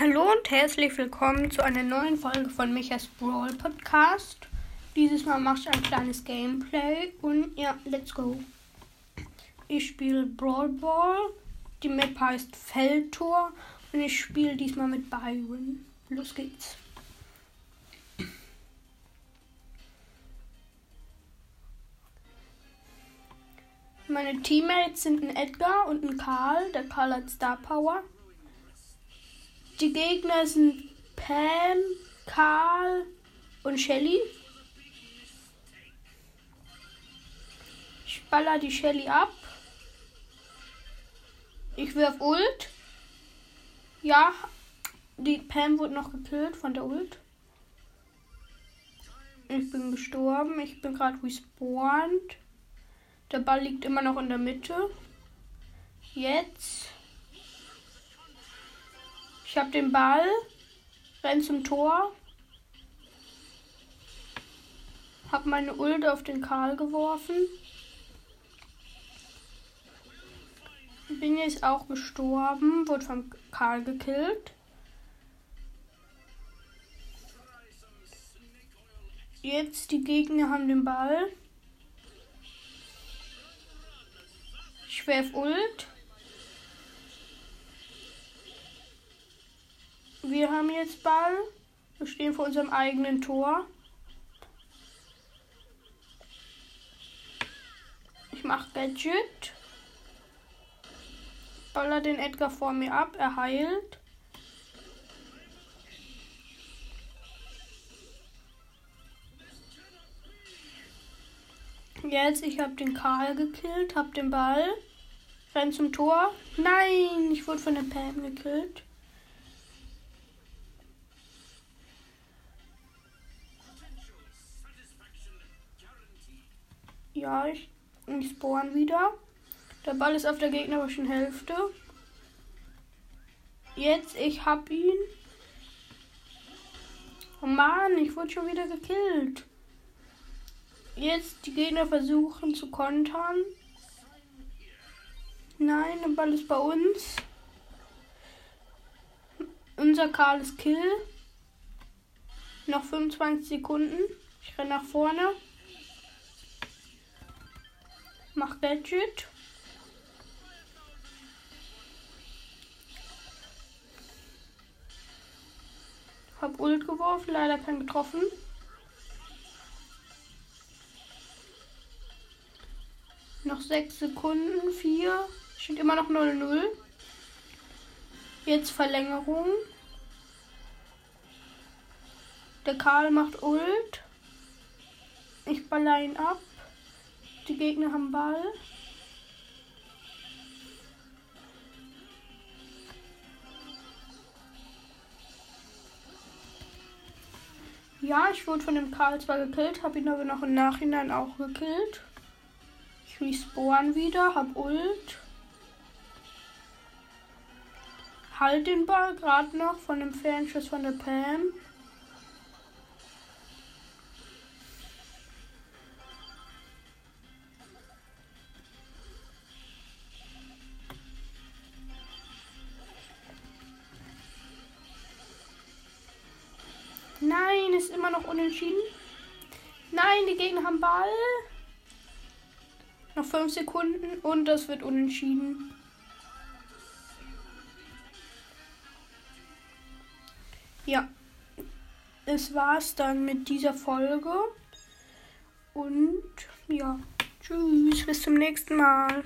Hallo und herzlich willkommen zu einer neuen Folge von Michas Brawl Podcast. Dieses Mal mache ich ein kleines Gameplay und ja, let's go. Ich spiele Brawl Ball. Die Map heißt Feldtor und ich spiele diesmal mit Byron. Los geht's. Meine Teammates sind ein Edgar und ein Karl. Der Karl hat Star Power. Die Gegner sind Pam, Karl und Shelly. Ich baller die Shelly ab. Ich wirf Ult. Ja, die Pam wurde noch gekillt von der Ult. Ich bin gestorben. Ich bin gerade respawned. Der Ball liegt immer noch in der Mitte. Jetzt ich habe den Ball. Renn zum Tor. Hab meine Ult auf den Karl geworfen. Bin jetzt auch gestorben. Wurde vom Karl gekillt. Jetzt die Gegner haben den Ball. Ich werf Ult. Wir haben jetzt Ball. Wir stehen vor unserem eigenen Tor. Ich mache Gadget. Baller den Edgar vor mir ab. Er heilt. Jetzt, ich habe den Karl gekillt, habe den Ball. Renn zum Tor. Nein, ich wurde von der Pam gekillt. Ja, ich, ich spawn wieder. Der Ball ist auf der gegnerischen Hälfte. Jetzt, ich hab ihn. Oh Mann, ich wurde schon wieder gekillt. Jetzt die Gegner versuchen zu kontern. Nein, der Ball ist bei uns. Unser Karl ist Kill. Noch 25 Sekunden. Ich renne nach vorne. Gadget. Hab Ult geworfen, leider kein getroffen. Noch sechs Sekunden, vier. Steht immer noch 0-0. Jetzt Verlängerung. Der Karl macht Ult. Ich baller ihn ab. Die Gegner haben Ball. Ja, ich wurde von dem Karl zwar gekillt, habe ihn aber noch im Nachhinein auch gekillt. Ich respawn wieder, hab Ult. Halt den Ball gerade noch von dem Fernschuss von der Pam. Nein, ist immer noch unentschieden. Nein, die Gegner haben Ball. Noch 5 Sekunden und das wird unentschieden. Ja, es war's dann mit dieser Folge. Und ja, tschüss, bis zum nächsten Mal.